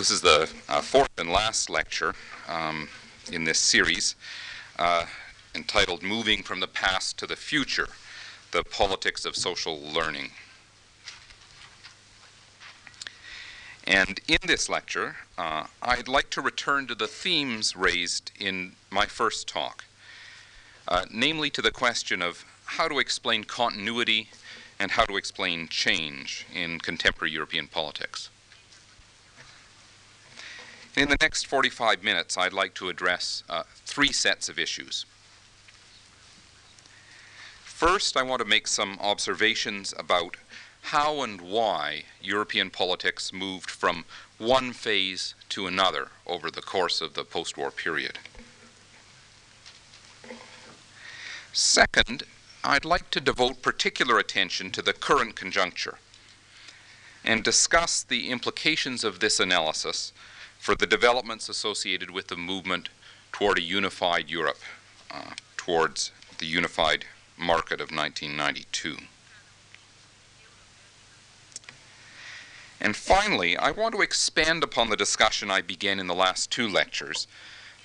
this is the uh, fourth and last lecture um, in this series uh, entitled Moving from the Past to the Future The Politics of Social Learning. And in this lecture, uh, I'd like to return to the themes raised in my first talk, uh, namely to the question of how to explain continuity and how to explain change in contemporary European politics. In the next 45 minutes, I'd like to address uh, three sets of issues. First, I want to make some observations about how and why European politics moved from one phase to another over the course of the post war period. Second, I'd like to devote particular attention to the current conjuncture and discuss the implications of this analysis for the developments associated with the movement toward a unified Europe, uh, towards the unified market of 1992. And finally, I want to expand upon the discussion I began in the last two lectures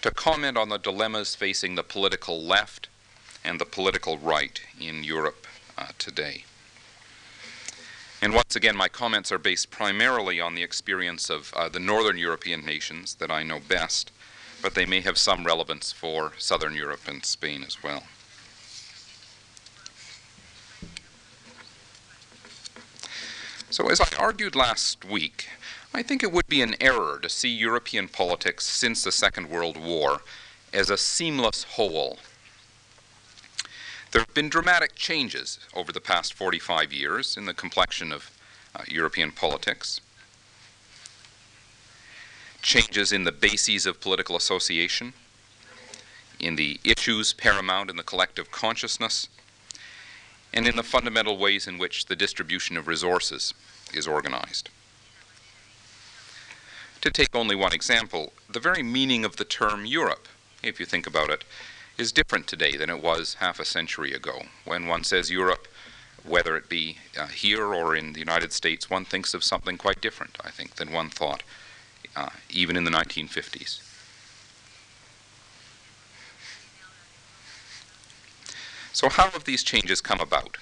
to comment on the dilemmas facing the political left and the political right in Europe uh, today. And once again, my comments are based primarily on the experience of uh, the northern European nations that I know best, but they may have some relevance for southern Europe and Spain as well. So, as I argued last week, I think it would be an error to see European politics since the Second World War as a seamless whole there have been dramatic changes over the past 45 years in the complexion of uh, European politics. Changes in the bases of political association, in the issues paramount in the collective consciousness, and in the fundamental ways in which the distribution of resources is organized. To take only one example, the very meaning of the term Europe, if you think about it, is different today than it was half a century ago. When one says Europe, whether it be uh, here or in the United States, one thinks of something quite different, I think, than one thought uh, even in the 1950s. So, how have these changes come about?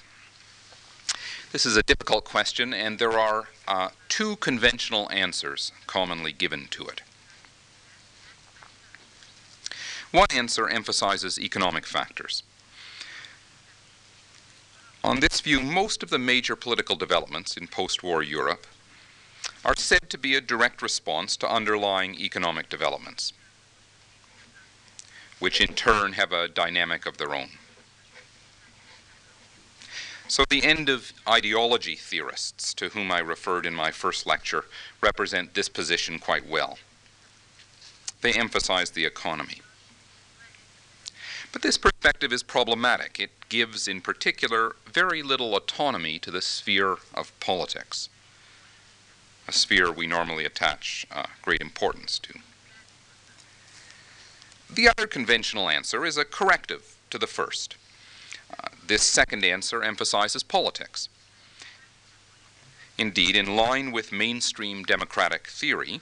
This is a difficult question, and there are uh, two conventional answers commonly given to it. One answer emphasizes economic factors. On this view, most of the major political developments in post war Europe are said to be a direct response to underlying economic developments, which in turn have a dynamic of their own. So, the end of ideology theorists, to whom I referred in my first lecture, represent this position quite well. They emphasize the economy. But this perspective is problematic. It gives, in particular, very little autonomy to the sphere of politics, a sphere we normally attach uh, great importance to. The other conventional answer is a corrective to the first. Uh, this second answer emphasizes politics. Indeed, in line with mainstream democratic theory,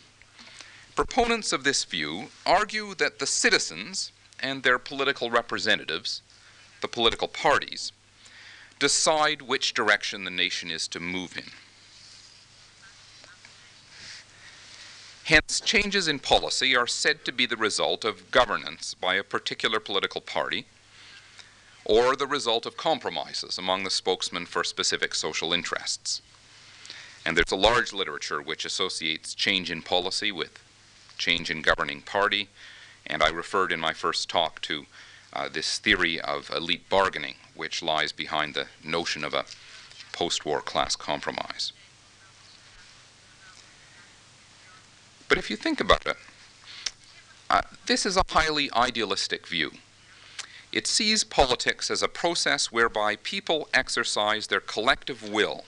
proponents of this view argue that the citizens and their political representatives, the political parties, decide which direction the nation is to move in. Hence, changes in policy are said to be the result of governance by a particular political party or the result of compromises among the spokesmen for specific social interests. And there's a large literature which associates change in policy with change in governing party and I referred in my first talk to uh, this theory of elite bargaining, which lies behind the notion of a post war class compromise. But if you think about it, uh, this is a highly idealistic view. It sees politics as a process whereby people exercise their collective will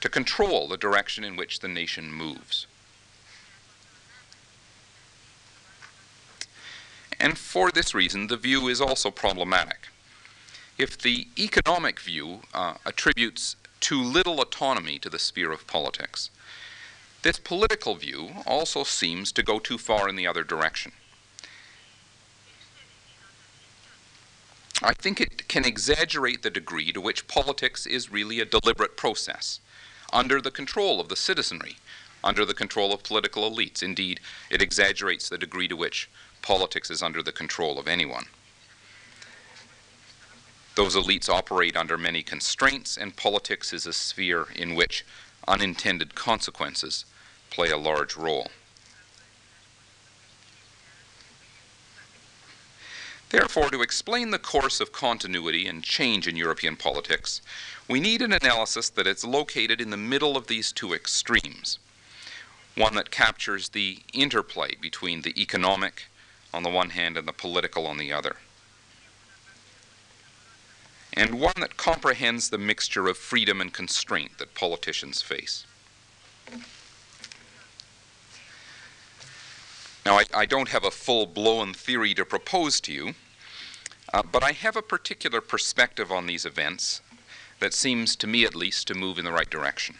to control the direction in which the nation moves. And for this reason, the view is also problematic. If the economic view uh, attributes too little autonomy to the sphere of politics, This political view also seems to go too far in the other direction. I think it can exaggerate the degree to which politics is really a deliberate process under the control of the citizenry, under the control of political elites. Indeed, it exaggerates the degree to which politics is under the control of anyone. Those elites operate under many constraints, and politics is a sphere in which unintended consequences play a large role. Therefore, to explain the course of continuity and change in European politics, we need an analysis that is located in the middle of these two extremes, one that captures the interplay between the economic on the one hand and the political on the other and one that comprehends the mixture of freedom and constraint that politicians face. Now, I, I don't have a full blown theory to propose to you, uh, but I have a particular perspective on these events that seems, to me at least, to move in the right direction.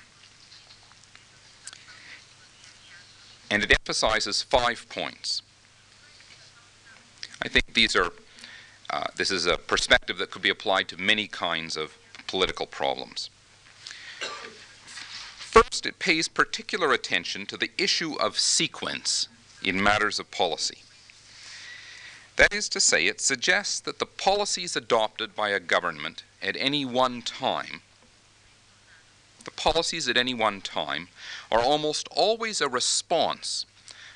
And it emphasizes five points. I think these are uh, this is a perspective that could be applied to many kinds of political problems. First, it pays particular attention to the issue of sequence in matters of policy. That is to say, it suggests that the policies adopted by a government at any one time, the policies at any one time, are almost always a response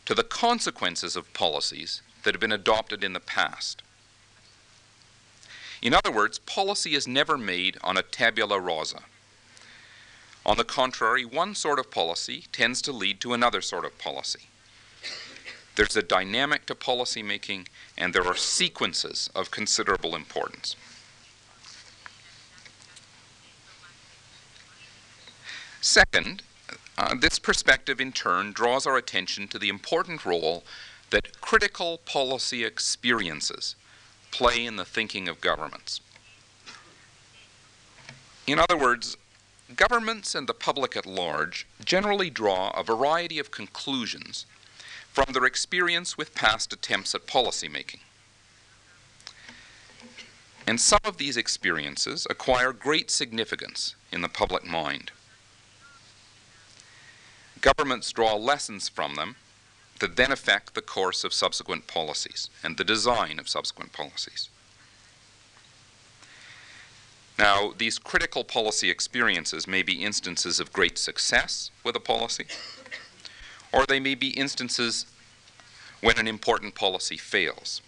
to the consequences of policies that have been adopted in the past. In other words, policy is never made on a tabula rasa. On the contrary, one sort of policy tends to lead to another sort of policy. There's a dynamic to policy making, and there are sequences of considerable importance. Second, uh, this perspective in turn draws our attention to the important role that critical policy experiences play in the thinking of governments. In other words, governments and the public at large generally draw a variety of conclusions from their experience with past attempts at policy making. And some of these experiences acquire great significance in the public mind. Governments draw lessons from them that then affect the course of subsequent policies and the design of subsequent policies. Now, these critical policy experiences may be instances of great success with a policy, or they may be instances when an important policy fails.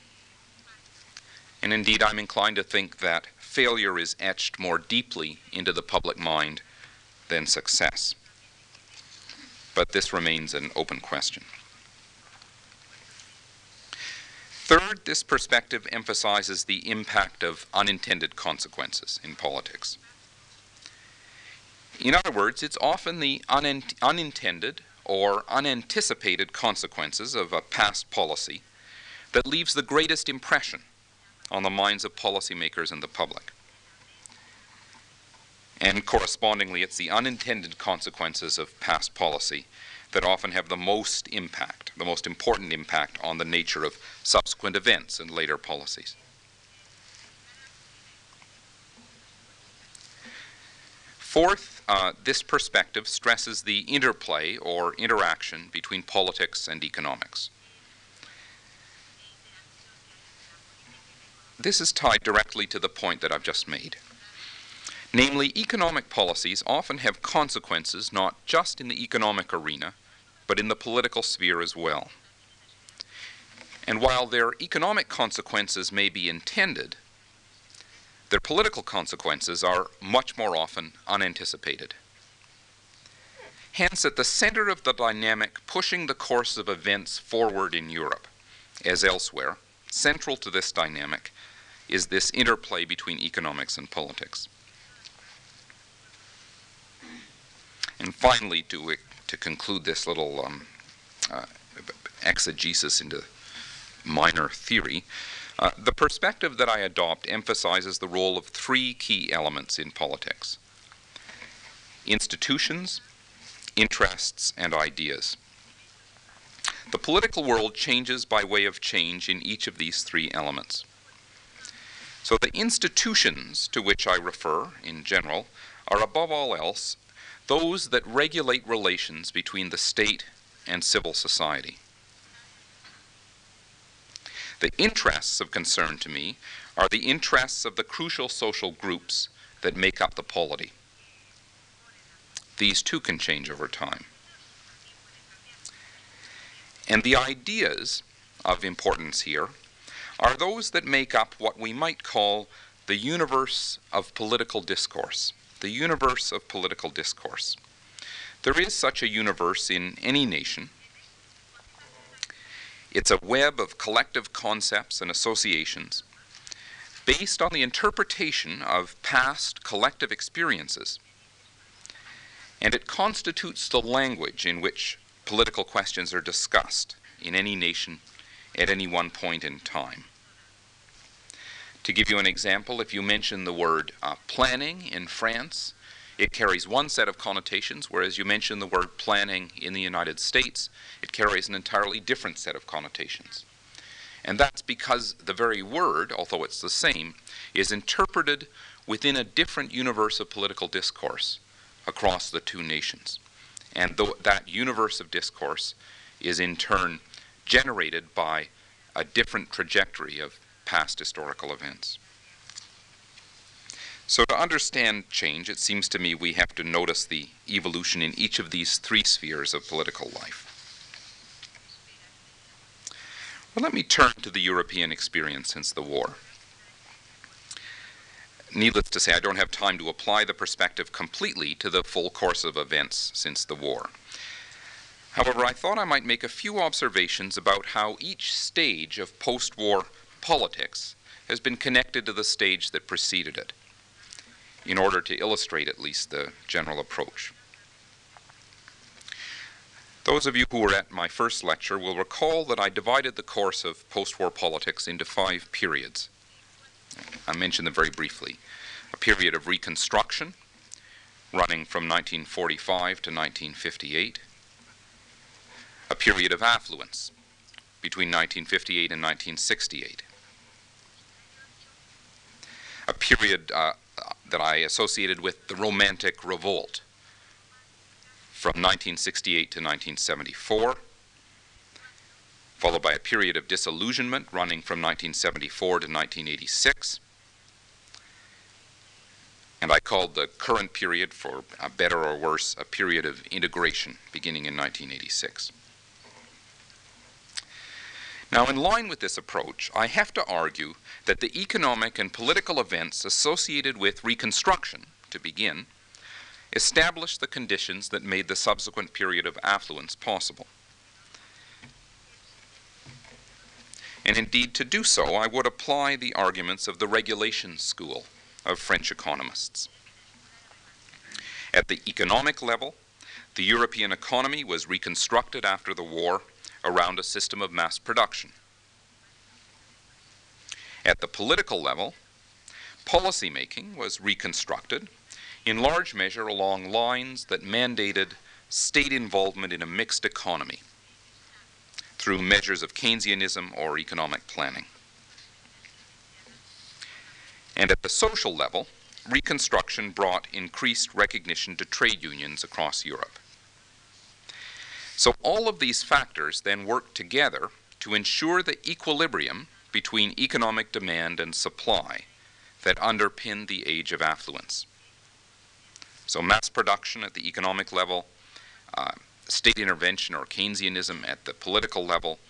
And indeed, I'm inclined to think that failure is etched more deeply into the public mind than success. But this remains an open question. Third, this perspective emphasizes the impact of unintended consequences in politics. In other words, it's often the unintended or unanticipated consequences of a past policy that leaves the greatest impression on the minds of policymakers and the public. And correspondingly, it's the unintended consequences of past policy that often have the most impact, the most important impact on the nature of subsequent events and later policies. Fourth, uh, this perspective stresses the interplay or interaction between politics and economics. This is tied directly to the point that I've just made. Namely, economic policies often have consequences not just in the economic arena, but in the political sphere as well. And while their economic consequences may be intended, their political consequences are much more often unanticipated. Hence, at the center of the dynamic pushing the course of events forward in Europe, as elsewhere, central to this dynamic is this interplay between economics and politics. And finally, to to conclude this little um, uh, exegesis into minor theory, uh, the perspective that I adopt emphasizes the role of three key elements in politics institutions, interests, and ideas. The political world changes by way of change in each of these three elements. So the institutions to which I refer, in general, are above all else those that regulate relations between the state and civil society. The interests of concern to me are the interests of the crucial social groups that make up the polity. These too can change over time. And the ideas of importance here are those that make up what we might call the universe of political discourse. The universe of political discourse. There is such a universe in any nation. It's a web of collective concepts and associations based on the interpretation of past collective experiences. And it constitutes the language in which political questions are discussed in any nation at any one point in time. To give you an example, if you mention the word uh, planning in France, it carries one set of connotations, whereas you mention the word planning in the United States, it carries an entirely different set of connotations. And that's because the very word, although it's the same, is interpreted within a different universe of political discourse across the two nations. And that universe of discourse is in turn generated by a different trajectory of past historical events. So, to understand change, it seems to me we have to notice the evolution in each of these three spheres of political life. Well, let me turn to the European experience since the war. Needless to say, I don't have time to apply the perspective completely to the full course of events since the war. However, I thought I might make a few observations about how each stage of post war politics has been connected to the stage that preceded it, in order to illustrate at least the general approach. Those of you who were at my first lecture will recall that I divided the course of post war politics into five periods. I mentioned them very briefly. A period of Reconstruction, running from 1945 to 1958. A period of affluence, between 1958 and 1968. A period uh, that I associated with the Romantic Revolt, from 1968 to 1974 followed by a period of disillusionment running from 1974 to 1986. And I called the current period, for better or worse, a period of integration beginning in 1986. Now, in line with this approach, I have to argue that the economic and political events associated with Reconstruction, to begin, established the conditions that made the subsequent period of affluence possible. And indeed, to do so, I would apply the arguments of the regulation school of French economists. At the economic level, the European economy was reconstructed after the war around a system of mass production. At the political level, policy making was reconstructed in large measure along lines that mandated state involvement in a mixed economy through measures of Keynesianism or economic planning. And at the social level, Reconstruction brought increased recognition to trade unions across Europe. So all of these factors then work together to ensure the equilibrium between economic demand and supply that underpin the age of affluence. So mass production at the economic level, uh, state intervention or Keynesianism at the political level,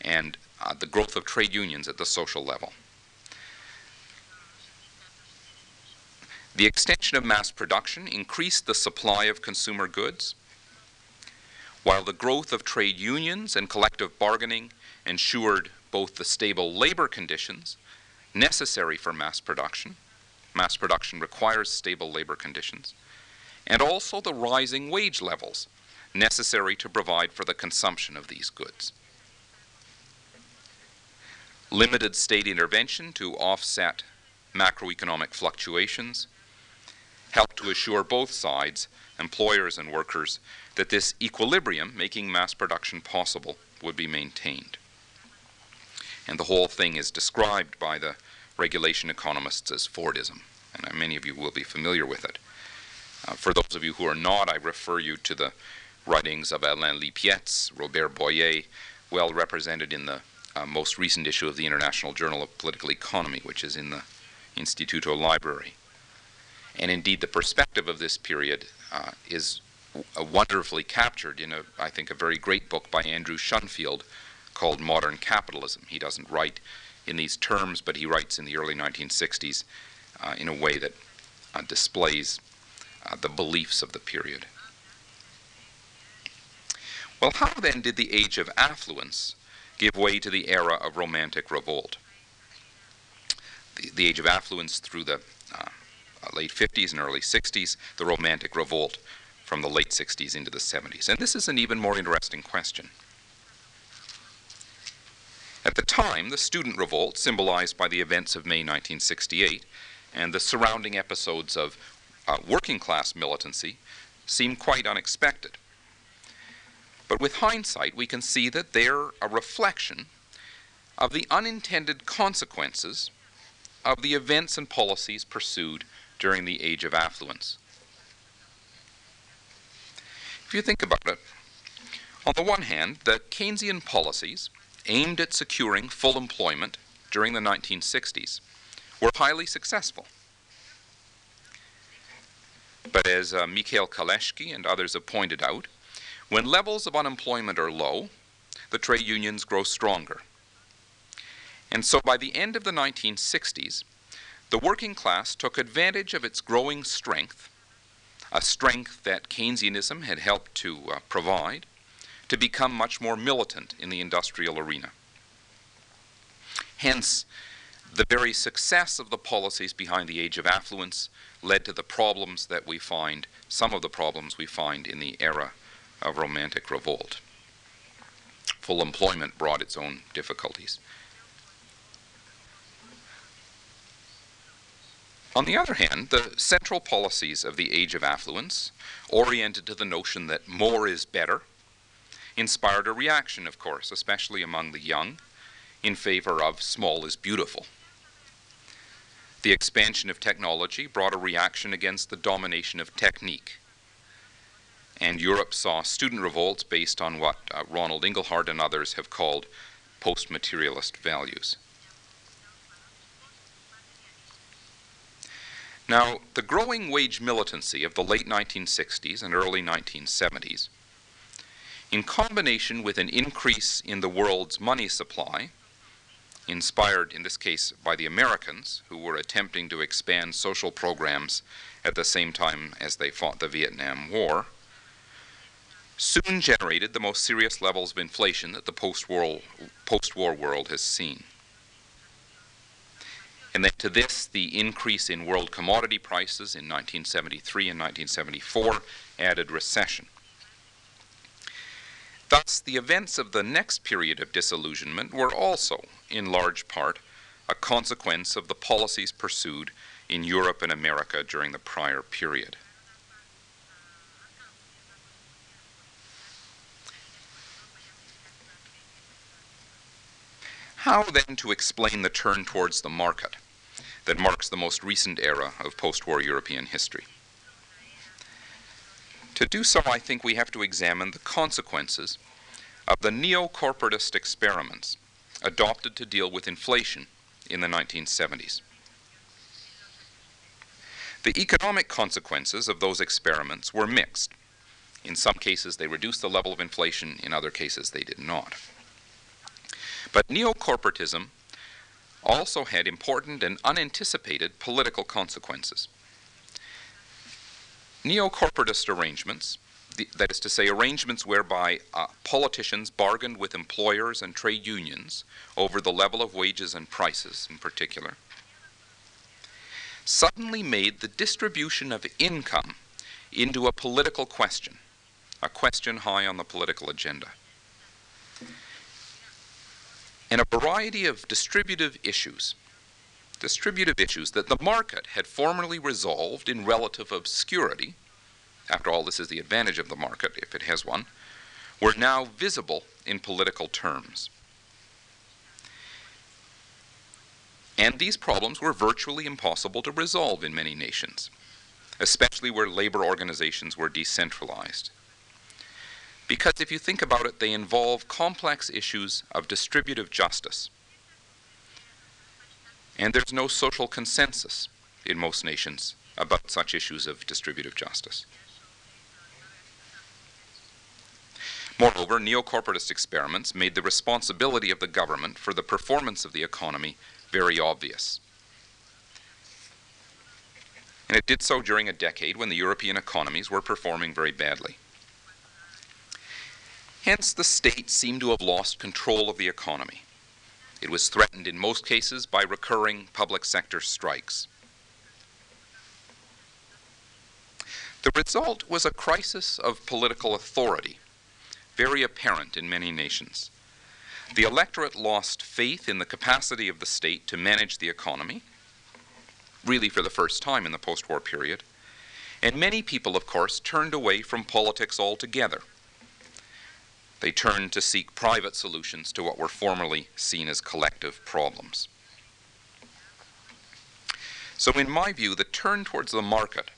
and uh, the growth of trade unions at the social level. The extension of mass production increased the supply of consumer goods, while the growth of trade unions and collective bargaining ensured both the stable labor conditions necessary for mass production. Mass production requires stable labor conditions, and also the rising wage levels necessary to provide for the consumption of these goods. Limited state intervention to offset macroeconomic fluctuations helped to assure both sides, employers and workers, that this equilibrium, making mass production possible, would be maintained. And the whole thing is described by the regulation economists as Fordism, and many of you will be familiar with it. Uh, for those of you who are not, I refer you to the writings of Alain Lipietz, Robert Boyer, well represented in the uh, most recent issue of the International Journal of Political Economy, which is in the Instituto Library. And indeed, the perspective of this period uh, is wonderfully captured in a, I think, a very great book by Andrew Shonfield called Modern Capitalism. He doesn't write in these terms, but he writes in the early 1960s uh, in a way that uh, displays uh, the beliefs of the period. Well, how then did the age of affluence give way to the era of romantic revolt? The, the age of affluence through the uh, late 50s and early 60s, the romantic revolt from the late 60s into the 70s. And this is an even more interesting question. At the time, the student revolt, symbolized by the events of May 1968, and the surrounding episodes of uh, working class militancy, seemed quite unexpected. But with hindsight, we can see that they're a reflection of the unintended consequences of the events and policies pursued during the age of affluence. If you think about it, on the one hand, the Keynesian policies aimed at securing full employment during the 1960s were highly successful. But as uh, Mikhail Kalecki and others have pointed out, when levels of unemployment are low, the trade unions grow stronger. And so by the end of the 1960s, the working class took advantage of its growing strength a strength that Keynesianism had helped to uh, provide, to become much more militant in the industrial arena. Hence, the very success of the policies behind the age of affluence led to the problems that we find, some of the problems we find in the era of romantic revolt. Full employment brought its own difficulties. On the other hand, the central policies of the age of affluence, oriented to the notion that more is better, inspired a reaction, of course, especially among the young, in favor of small is beautiful. The expansion of technology brought a reaction against the domination of technique. And Europe saw student revolts based on what uh, Ronald Inglehart and others have called post materialist values. Now, the growing wage militancy of the late 1960s and early 1970s, in combination with an increase in the world's money supply, inspired in this case by the Americans, who were attempting to expand social programs at the same time as they fought the Vietnam War, soon generated the most serious levels of inflation that the post-war, post-war world has seen. And then to this, the increase in world commodity prices in 1973 and 1974 added recession. Thus, the events of the next period of disillusionment were also, in large part, a consequence of the policies pursued in Europe and America during the prior period. How then to explain the turn towards the market that marks the most recent era of post war European history? To do so, I think we have to examine the consequences of the neo corporatist experiments adopted to deal with inflation in the 1970s. The economic consequences of those experiments were mixed. In some cases, they reduced the level of inflation, in other cases, they did not. But neo-corporatism also had important and unanticipated political consequences. Neo-corporatist arrangements, that is to say, arrangements whereby uh, politicians bargained with employers and trade unions over the level of wages and prices in particular, suddenly made the distribution of income into a political question, a question high on the political agenda and a variety of distributive issues. Distributive issues that the market had formerly resolved in relative obscurity after all, this is the advantage of the market, if it has one, were now visible in political terms. And these problems were virtually impossible to resolve in many nations, especially where labor organizations were decentralized. Because if you think about it, they involve complex issues of distributive justice. And there's no social consensus in most nations about such issues of distributive justice. Moreover, neo-corporatist experiments made the responsibility of the government for the performance of the economy very obvious. And it did so during a decade when the European economies were performing very badly. Hence, the state seemed to have lost control of the economy. It was threatened in most cases by recurring public sector strikes. The result was a crisis of political authority very apparent in many nations. The electorate lost faith in the capacity of the state to manage the economy, really for the first time in the post war period. And many people, of course, turned away from politics altogether. They turned to seek private solutions to what were formerly seen as collective problems. So, in my view, the turn towards the market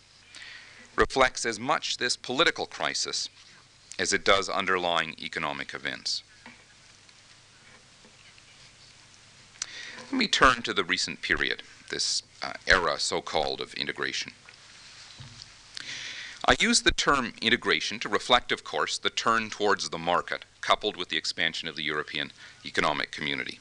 reflects as much this political crisis as it does underlying economic events. Let me turn to the recent period, this uh, era, so called, of integration. I use the term integration to reflect, of course, the turn towards the market, coupled with the expansion of the European Economic Community.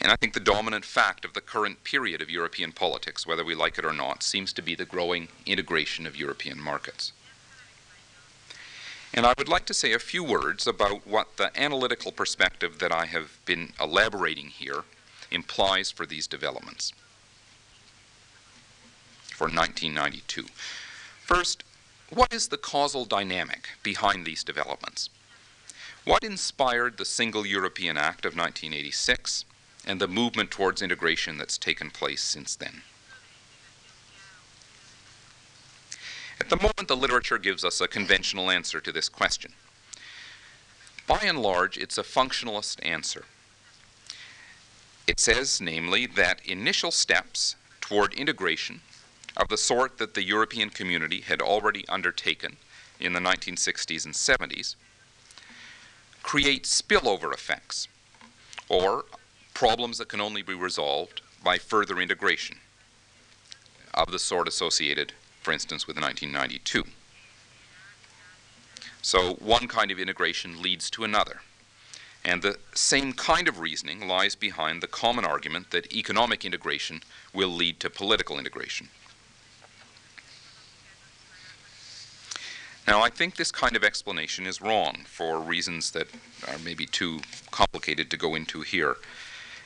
And I think the dominant fact of the current period of European politics, whether we like it or not, seems to be the growing integration of European markets. And I would like to say a few words about what the analytical perspective that I have been elaborating here implies for these developments for 1992. First, what is the causal dynamic behind these developments? What inspired the Single European Act of 1986 and the movement towards integration that's taken place since then? At the moment, the literature gives us a conventional answer to this question. By and large, it's a functionalist answer. It says, namely, that initial steps toward integration of the sort that the European community had already undertaken in the 1960s and 70s create spillover effects or problems that can only be resolved by further integration of the sort associated for instance, with 1992. So one kind of integration leads to another. And the same kind of reasoning lies behind the common argument that economic integration will lead to political integration. Now, I think this kind of explanation is wrong for reasons that are maybe too complicated to go into here.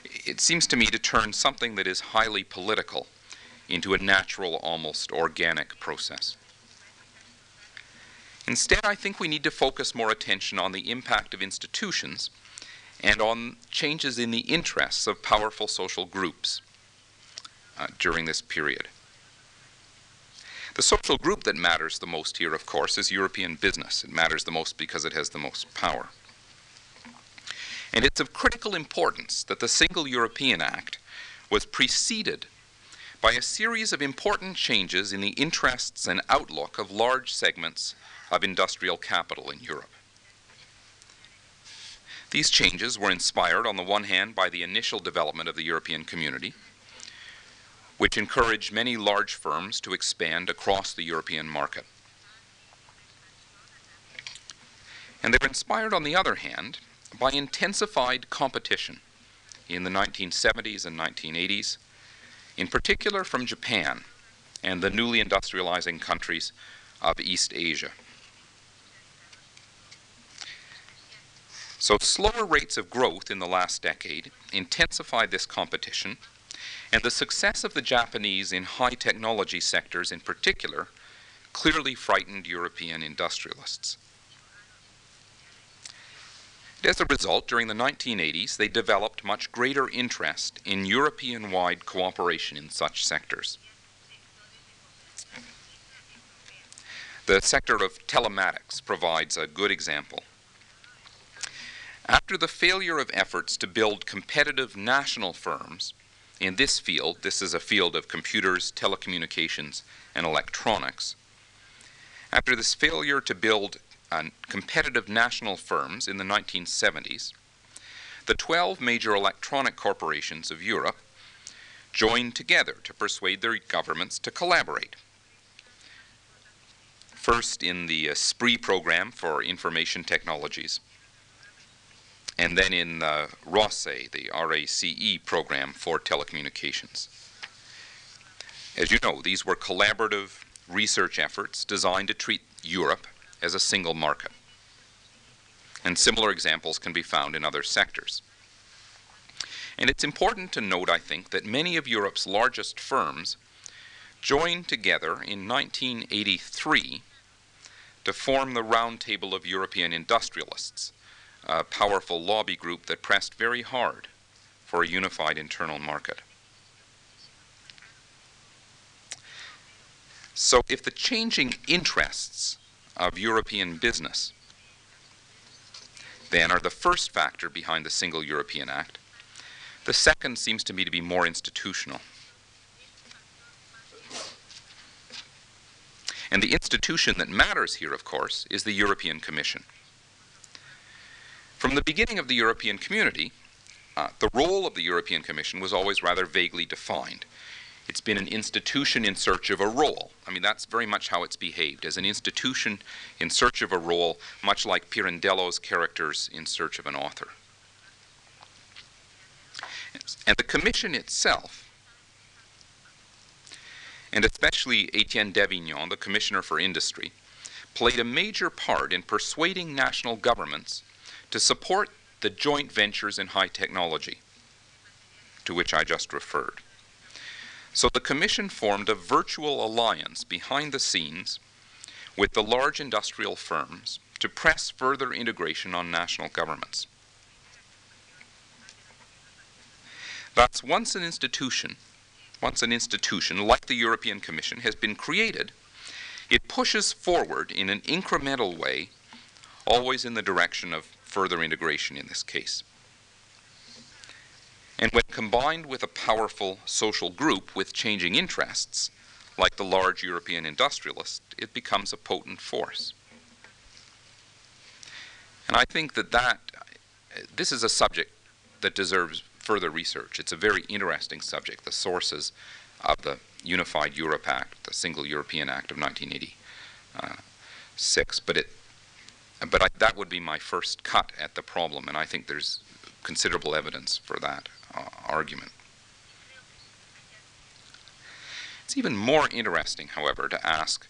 It seems to me to turn something that is highly political into a natural, almost organic process. Instead, I think we need to focus more attention on the impact of institutions and on changes in the interests of powerful social groups uh, during this period. The social group that matters the most here, of course, is European business. It matters the most because it has the most power. And it's of critical importance that the Single European Act was preceded by a series of important changes in the interests and outlook of large segments of industrial capital in Europe. These changes were inspired, on the one hand, by the initial development of the European community, which encouraged many large firms to expand across the European market. And they were inspired, on the other hand, by intensified competition in the 1970s and 1980s in particular from Japan and the newly industrializing countries of East Asia. So, slower rates of growth in the last decade intensified this competition, and the success of the Japanese in high technology sectors in particular clearly frightened European industrialists. As a result, during the 1980s, they developed much greater interest in European wide cooperation in such sectors. The sector of telematics provides a good example. After the failure of efforts to build competitive national firms in this field, this is a field of computers, telecommunications, and electronics. After this failure to build uh, competitive national firms in the 1970s, the 12 major electronic corporations of Europe joined together to persuade their governments to collaborate first in the uh, ESPRIT program for information technologies, and then in uh, the ROCE, the RACE program for telecommunications. As you know, these were collaborative research efforts designed to treat Europe as a single market. And similar examples can be found in other sectors. And it's important to note, I think, that many of Europe's largest firms joined together in 1983 to form the Round Table of European Industrialists, a powerful lobby group that pressed very hard for a unified internal market. So, if the changing interests of European business then are the first factor behind the Single European Act, the second seems to me to be more institutional. And the institution that matters here, of course, is the European Commission. From the beginning of the European community, uh, the role of the European Commission was always rather vaguely defined. It's been an institution in search of a role. I mean, that's very much how it's behaved, as an institution in search of a role, much like Pirandello's characters in search of an author. And the Commission itself and especially Etienne Davignon, the Commissioner for Industry, played a major part in persuading national governments to support the joint ventures in high technology, to which I just referred. So the Commission formed a virtual alliance behind the scenes with the large industrial firms to press further integration on national governments. Thus, once an institution once an institution like the European Commission has been created, it pushes forward in an incremental way, always in the direction of further integration in this case. And when combined with a powerful social group with changing interests, like the large European industrialist, it becomes a potent force. And I think that, that this is a subject that deserves further research. It's a very interesting subject, the sources of the Unified Europe Act, the Single European Act of 1986. But it, but I, that would be my first cut at the problem, and I think there's considerable evidence for that uh, argument. It's even more interesting, however, to ask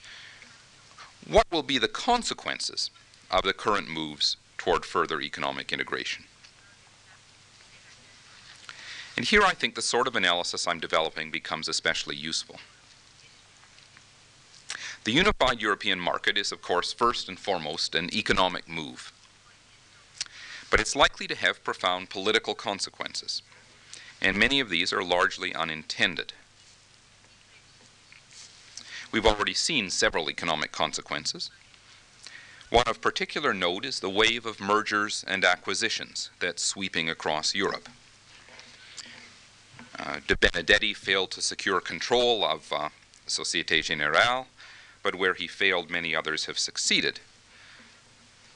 what will be the consequences of the current moves toward further economic integration? And here I think the sort of analysis I'm developing becomes especially useful. The unified European market is, of course, first and foremost an economic move. But it's likely to have profound political consequences, and many of these are largely unintended. We've already seen several economic consequences. One of particular note is the wave of mergers and acquisitions that's sweeping across Europe. Uh, De Benedetti failed to secure control of uh, Societe Generale, but where he failed, many others have succeeded.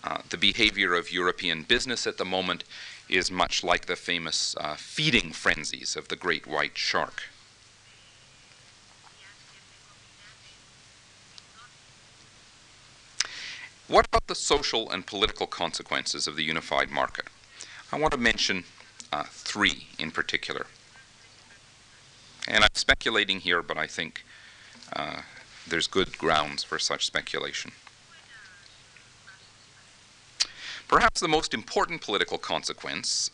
Uh, the behavior of European business at the moment is much like the famous uh, feeding frenzies of the great white shark. What about the social and political consequences of the unified market? I want to mention uh, three in particular. And I'm speculating here, but I think uh, there's good grounds for such speculation. Perhaps the most important political consequence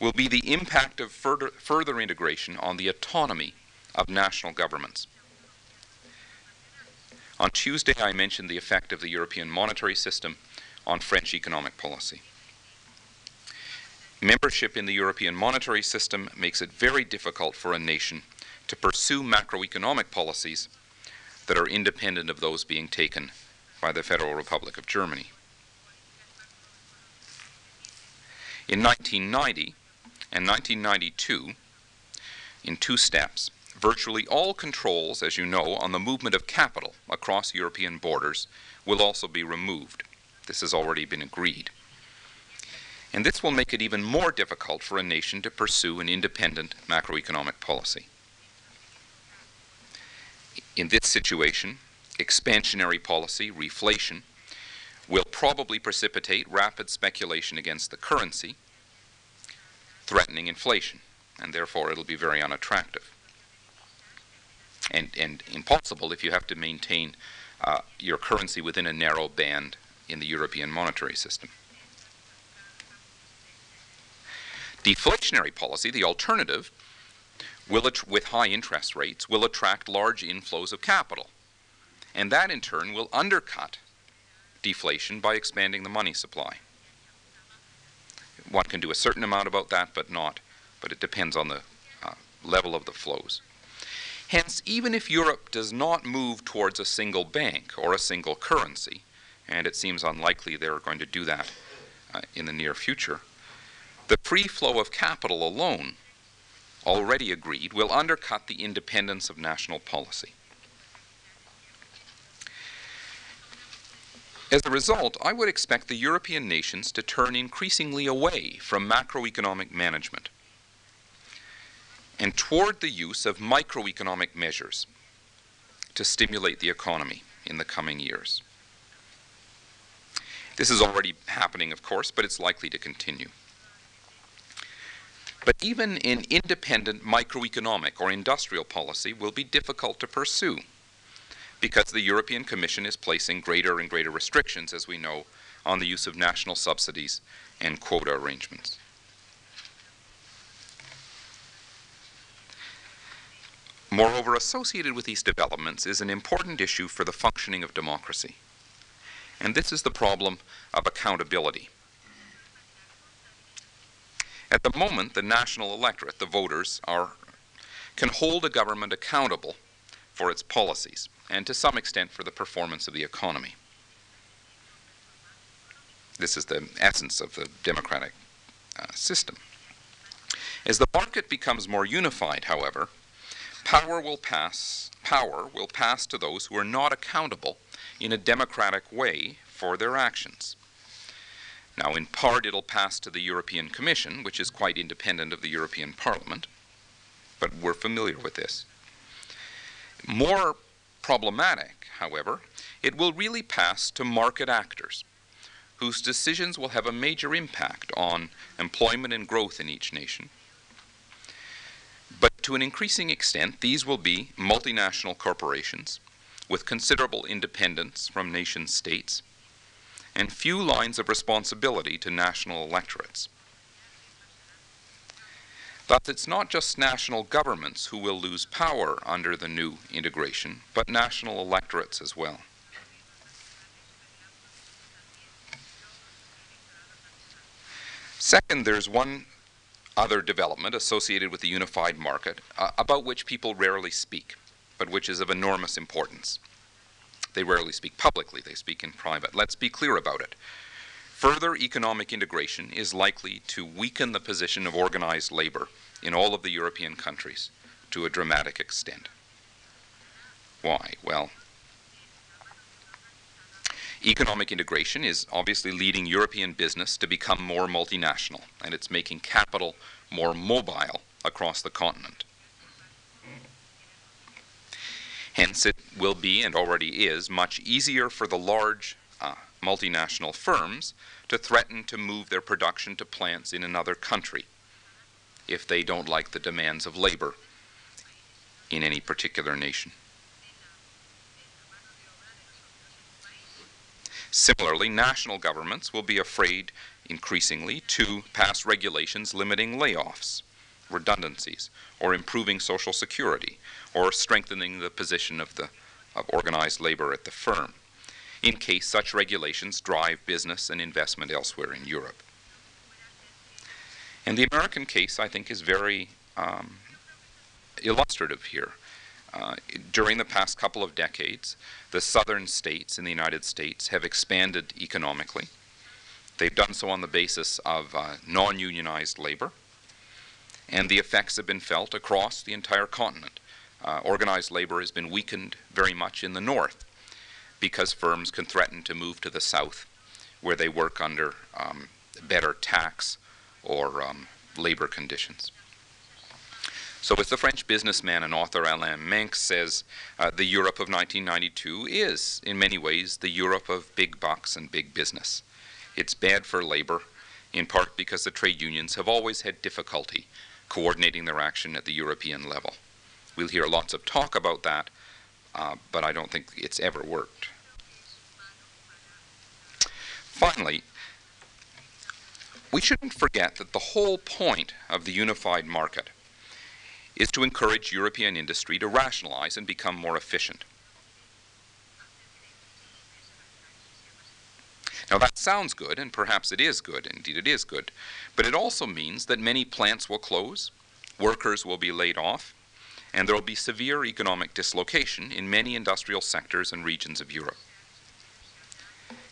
will be the impact of further, further integration on the autonomy of national governments. On Tuesday, I mentioned the effect of the European monetary system on French economic policy. Membership in the European monetary system makes it very difficult for a nation to pursue macroeconomic policies that are independent of those being taken by the Federal Republic of Germany. In 1990 and 1992, in two steps, virtually all controls, as you know, on the movement of capital across European borders will also be removed. This has already been agreed. And this will make it even more difficult for a nation to pursue an independent macroeconomic policy. In this situation, expansionary policy, reflation, will probably precipitate rapid speculation against the currency, threatening inflation, and therefore it'll be very unattractive. And, and impossible if you have to maintain uh, your currency within a narrow band in the European monetary system. Deflationary policy, the alternative, will with high interest rates, will attract large inflows of capital. And that in turn will undercut deflation by expanding the money supply. One can do a certain amount about that, but not, but it depends on the uh, level of the flows. Hence, even if Europe does not move towards a single bank or a single currency, and it seems unlikely they're going to do that uh, in the near future, the free flow of capital alone, already agreed, will undercut the independence of national policy. As a result, I would expect the European nations to turn increasingly away from macroeconomic management and toward the use of microeconomic measures to stimulate the economy in the coming years. This is already happening, of course, but it's likely to continue. But even an independent microeconomic or industrial policy will be difficult to pursue because the European Commission is placing greater and greater restrictions, as we know, on the use of national subsidies and quota arrangements. Moreover, associated with these developments is an important issue for the functioning of democracy. And this is the problem of accountability. At the moment, the national electorate, the voters, are, can hold a government accountable for its policies and to some extent for the performance of the economy. This is the essence of the democratic uh, system. As the market becomes more unified, however, power will pass power will pass to those who are not accountable in a democratic way for their actions. Now, in part, it'll pass to the European Commission, which is quite independent of the European Parliament, but we're familiar with this. More problematic, however, it will really pass to market actors whose decisions will have a major impact on employment and growth in each nation. But to an increasing extent, these will be multinational corporations with considerable independence from nation states and few lines of responsibility to national electorates. Thus, it's not just national governments who will lose power under the new integration, but national electorates as well. Second, there's one other development associated with the unified market uh, about which people rarely speak, but which is of enormous importance. They rarely speak publicly, they speak in private. Let's be clear about it. Further economic integration is likely to weaken the position of organized labor in all of the European countries to a dramatic extent. Why? Well, economic integration is obviously leading European business to become more multinational, and it's making capital more mobile across the continent. Hence, will be, and already is, much easier for the large uh, multinational firms to threaten to move their production to plants in another country if they don't like the demands of labor in any particular nation. Similarly, national governments will be afraid increasingly to pass regulations limiting layoffs, redundancies, or improving social security, or strengthening the position of, the, of organized labor at the firm in case such regulations drive business and investment elsewhere in Europe. And the American case, I think, is very um, illustrative here. Uh, during the past couple of decades, the southern states in the United States have expanded economically. They've done so on the basis of uh, non unionized labor, and the effects have been felt across the entire continent. Uh, organized labor has been weakened very much in the north because firms can threaten to move to the south where they work under um, better tax or um, labor conditions. So, as the French businessman and author Alain Minc says, uh, the Europe of 1992 is, in many ways, the Europe of big bucks and big business. It's bad for labor, in part because the trade unions have always had difficulty coordinating their action at the European level. We'll hear lots of talk about that, uh, but I don't think it's ever worked. Finally, we shouldn't forget that the whole point of the unified market is to encourage European industry to rationalize and become more efficient. Now that sounds good, and perhaps it is good, indeed it is good, but it also means that many plants will close, workers will be laid off, and there will be severe economic dislocation in many industrial sectors and regions of Europe.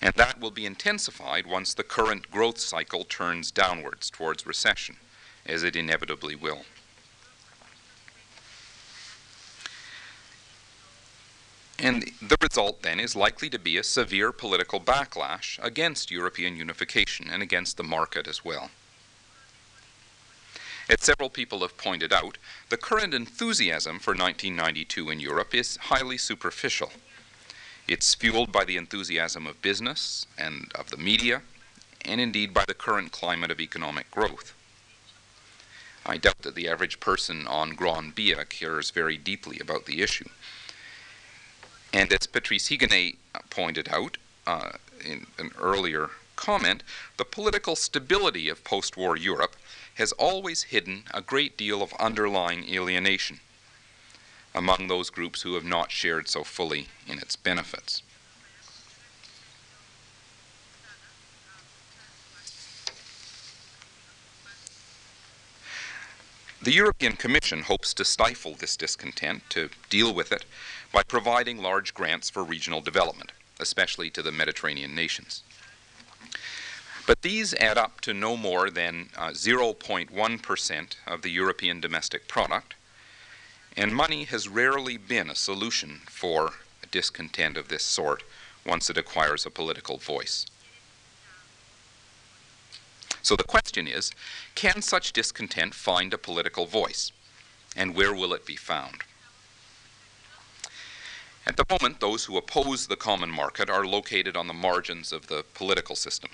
And that will be intensified once the current growth cycle turns downwards towards recession, as it inevitably will. And the result then is likely to be a severe political backlash against European unification and against the market as well. As several people have pointed out, the current enthusiasm for 1992 in Europe is highly superficial. It's fueled by the enthusiasm of business and of the media, and indeed by the current climate of economic growth. I doubt that the average person on Gran Via cares very deeply about the issue. And as Patrice Higonnet pointed out uh, in an earlier comment, the political stability of post war Europe has always hidden a great deal of underlying alienation among those groups who have not shared so fully in its benefits. The European Commission hopes to stifle this discontent, to deal with it, by providing large grants for regional development, especially to the Mediterranean nations. But these add up to no more than 0.1% uh, of the European domestic product, and money has rarely been a solution for discontent of this sort once it acquires a political voice. So the question is can such discontent find a political voice? And where will it be found? At the moment, those who oppose the common market are located on the margins of the political system.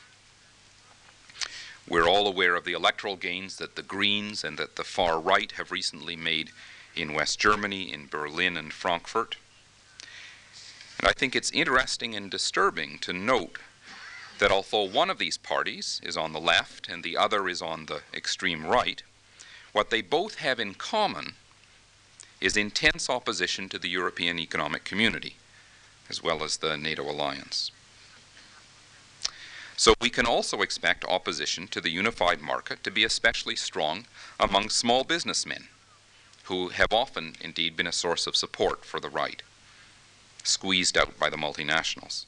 We're all aware of the electoral gains that the Greens and that the far right have recently made in West Germany, in Berlin and Frankfurt. And I think it's interesting and disturbing to note that although one of these parties is on the left and the other is on the extreme right, what they both have in common is intense opposition to the European Economic Community, as well as the NATO alliance. So we can also expect opposition to the unified market to be especially strong among small businessmen, who have often indeed been a source of support for the right, squeezed out by the multinationals.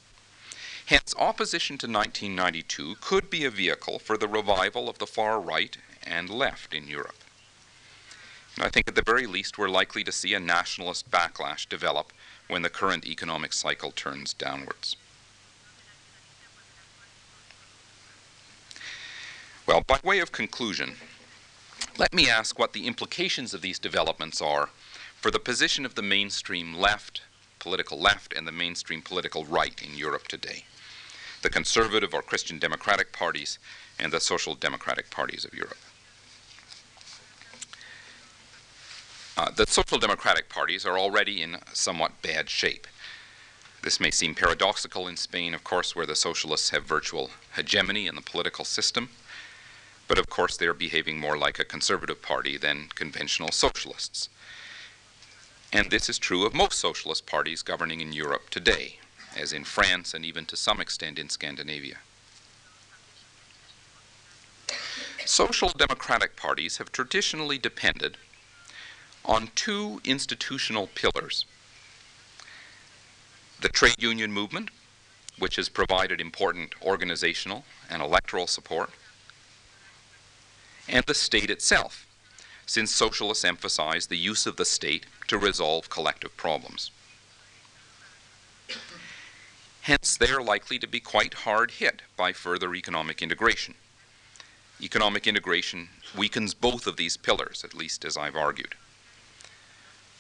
Hence, opposition to 1992 could be a vehicle for the revival of the far right and left in Europe. I think at the very least we're likely to see a nationalist backlash develop when the current economic cycle turns downwards. Well, by way of conclusion, let me ask what the implications of these developments are for the position of the mainstream left, political left, and the mainstream political right in Europe today. The conservative or Christian democratic parties and the social democratic parties of Europe. Uh, the social democratic parties are already in somewhat bad shape. This may seem paradoxical in Spain, of course, where the socialists have virtual hegemony in the political system, but of course they are behaving more like a conservative party than conventional socialists. And this is true of most socialist parties governing in Europe today, as in France and even to some extent in Scandinavia. Social democratic parties have traditionally depended on two institutional pillars the trade union movement, which has provided important organizational and electoral support, and the state itself, since socialists emphasize the use of the state to resolve collective problems. Hence, they are likely to be quite hard hit by further economic integration. Economic integration weakens both of these pillars, at least as I've argued.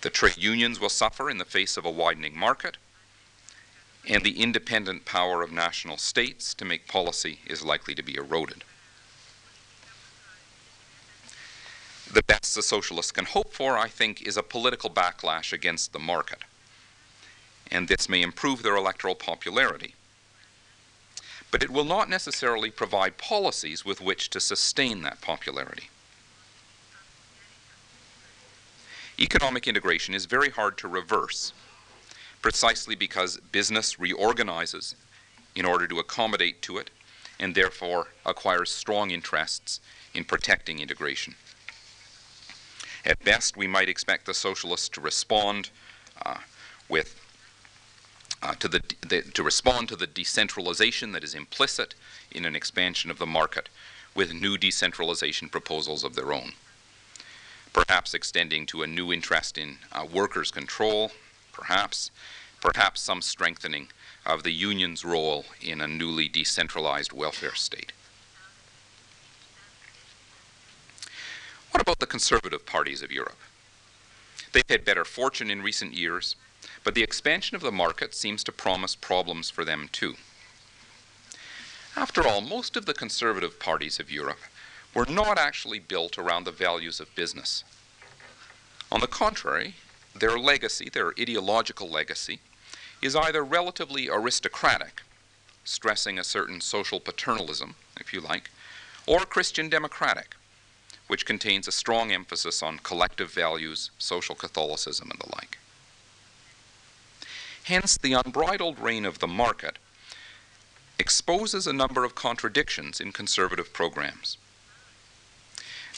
The trade unions will suffer in the face of a widening market, and the independent power of national states to make policy is likely to be eroded. The best the socialists can hope for, I think, is a political backlash against the market and this may improve their electoral popularity. But it will not necessarily provide policies with which to sustain that popularity. Economic integration is very hard to reverse, precisely because business reorganizes in order to accommodate to it and therefore acquires strong interests in protecting integration. At best, we might expect the socialists to respond uh, with uh, to, the, the, to respond to the decentralization that is implicit in an expansion of the market with new decentralization proposals of their own. Perhaps extending to a new interest in uh, workers' control, perhaps, perhaps some strengthening of the union's role in a newly decentralized welfare state. What about the conservative parties of Europe? They've had better fortune in recent years, but the expansion of the market seems to promise problems for them too. After all, most of the conservative parties of Europe were not actually built around the values of business. On the contrary, their legacy, their ideological legacy, is either relatively aristocratic, stressing a certain social paternalism, if you like, or Christian democratic, which contains a strong emphasis on collective values, social Catholicism, and the like. Hence, the unbridled reign of the market exposes a number of contradictions in conservative programs.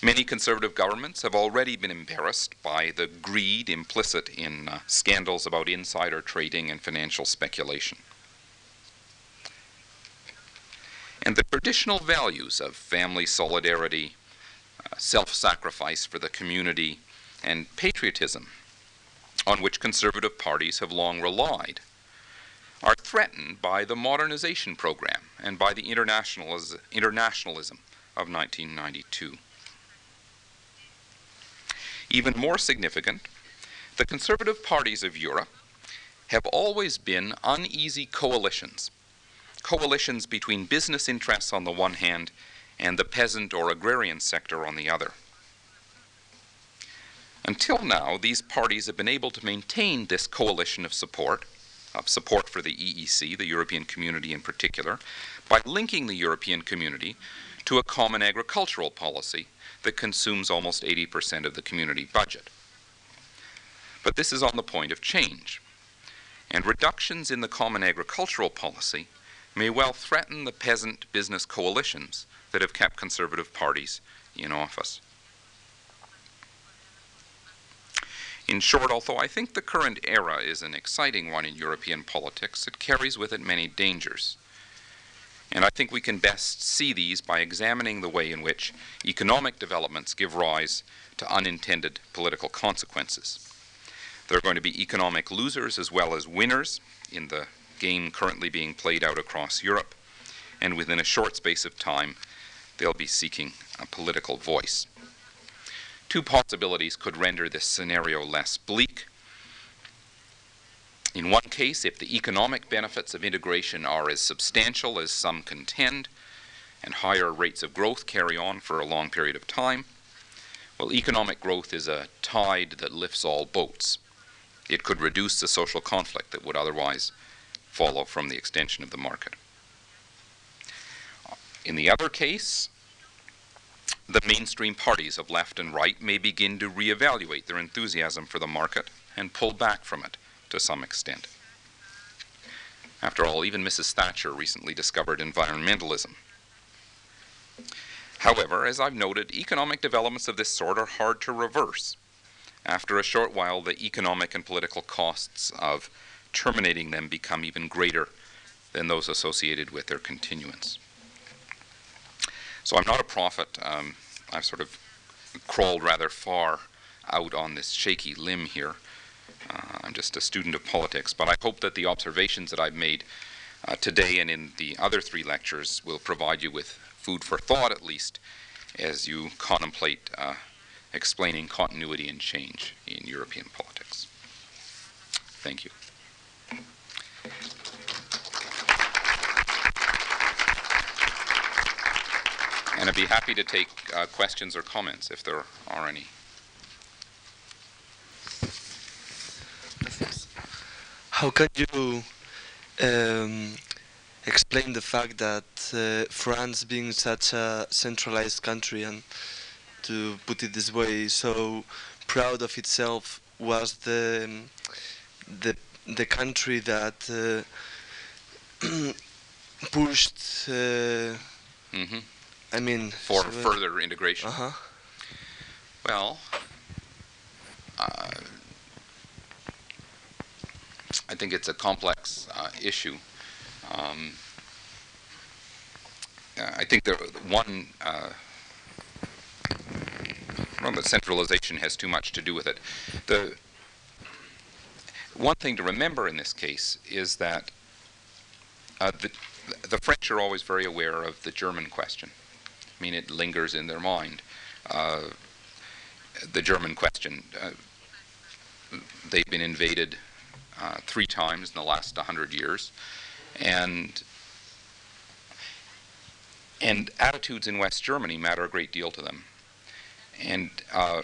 Many conservative governments have already been embarrassed by the greed implicit in uh, scandals about insider trading and financial speculation. And the traditional values of family solidarity, self sacrifice for the community, and patriotism on which conservative parties have long relied, are threatened by the modernization program and by the internationalis internationalism of 1992. Even more significant, the conservative parties of Europe have always been uneasy coalitions, coalitions between business interests on the one hand and the peasant or agrarian sector on the other. Until now, these parties have been able to maintain this coalition of support, of support for the EEC, the European community in particular, by linking the European community to a common agricultural policy that consumes almost 80% of the community budget. But this is on the point of change, and reductions in the common agricultural policy may well threaten the peasant business coalitions that have kept conservative parties in office. In short, although I think the current era is an exciting one in European politics, it carries with it many dangers. And I think we can best see these by examining the way in which economic developments give rise to unintended political consequences. There are going to be economic losers as well as winners in the game currently being played out across Europe, and within a short space of time, they'll be seeking a political voice. Two possibilities could render this scenario less bleak. In one case, if the economic benefits of integration are as substantial as some contend, and higher rates of growth carry on for a long period of time, well, economic growth is a tide that lifts all boats. It could reduce the social conflict that would otherwise follow from the extension of the market. In the other case, the mainstream parties of left and right may begin to reevaluate their enthusiasm for the market and pull back from it to some extent. After all, even Mrs. Thatcher recently discovered environmentalism. However, as I've noted, economic developments of this sort are hard to reverse, After a short while, the economic and political costs of terminating them become even greater than those associated with their continuance. So I'm not a prophet. Um, I've sort of crawled rather far out on this shaky limb here. Uh, I'm just a student of politics, but I hope that the observations that I've made uh, today and in the other three lectures will provide you with food for thought, at least, as you contemplate uh, explaining continuity and change in European politics. Thank you. And I'd be happy to take uh, questions or comments if there are any. How can you um, explain the fact that uh, France, being such a centralized country and to put it this way, so proud of itself, was the the the country that uh, pushed. Uh, mm-hmm. I mean, for so further integration. Uh-huh. Well, uh, I think it's a complex uh, issue. Um, I think the one uh, well, the centralization has too much to do with it. The one thing to remember in this case is that uh, the, the French are always very aware of the German question. I mean, it lingers in their mind. Uh, the German question. Uh, they've been invaded uh, three times in the last 100 years, and and attitudes in West Germany matter a great deal to them. And uh,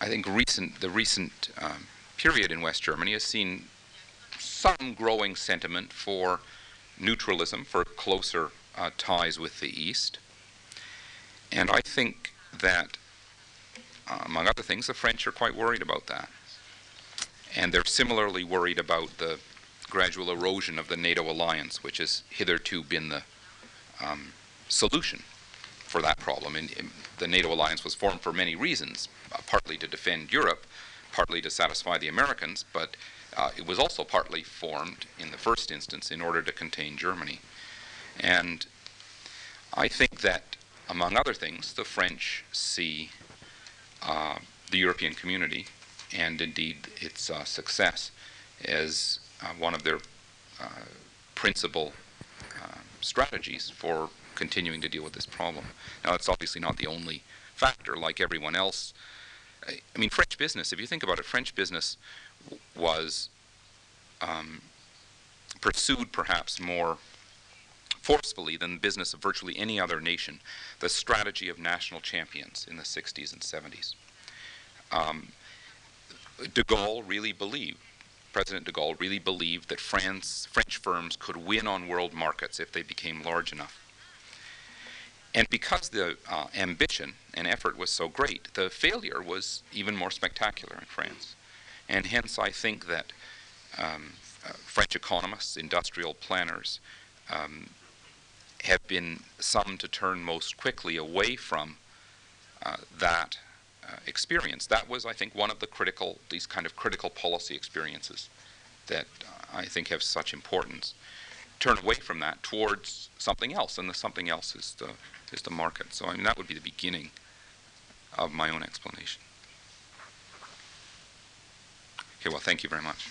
I think recent the recent um, period in West Germany has seen some growing sentiment for neutralism, for closer uh, ties with the East. And I think that, uh, among other things, the French are quite worried about that. And they're similarly worried about the gradual erosion of the NATO alliance, which has hitherto been the um, solution for that problem. And, and, the NATO alliance was formed for many reasons, uh, partly to defend Europe, partly to satisfy the Americans, but uh, it was also partly formed in the first instance in order to contain Germany. And I think that, among other things, the French see uh, the European community and indeed its uh, success as uh, one of their uh, principal strategies for continuing to deal with this problem. Now, it's obviously not the only factor, like everyone else. I, I mean, French business, if you think about it, French business was um, pursued perhaps more forcefully than the business of virtually any other nation, the strategy of national champions in the 60s and 70s. Um, de Gaulle really believed President de Gaulle really believed that France, French firms could win on world markets if they became large enough. And because the uh, ambition and effort was so great, the failure was even more spectacular in France. And hence, I think that um, uh, French economists, industrial planners, um, have been some to turn most quickly away from uh, that uh, experience. That was, I think, one of the critical, these kind of critical policy experiences that uh, I think have such importance. Turn away from that towards something else, and the something else is the is the market. So I mean that would be the beginning of my own explanation. Okay, well, thank you very much.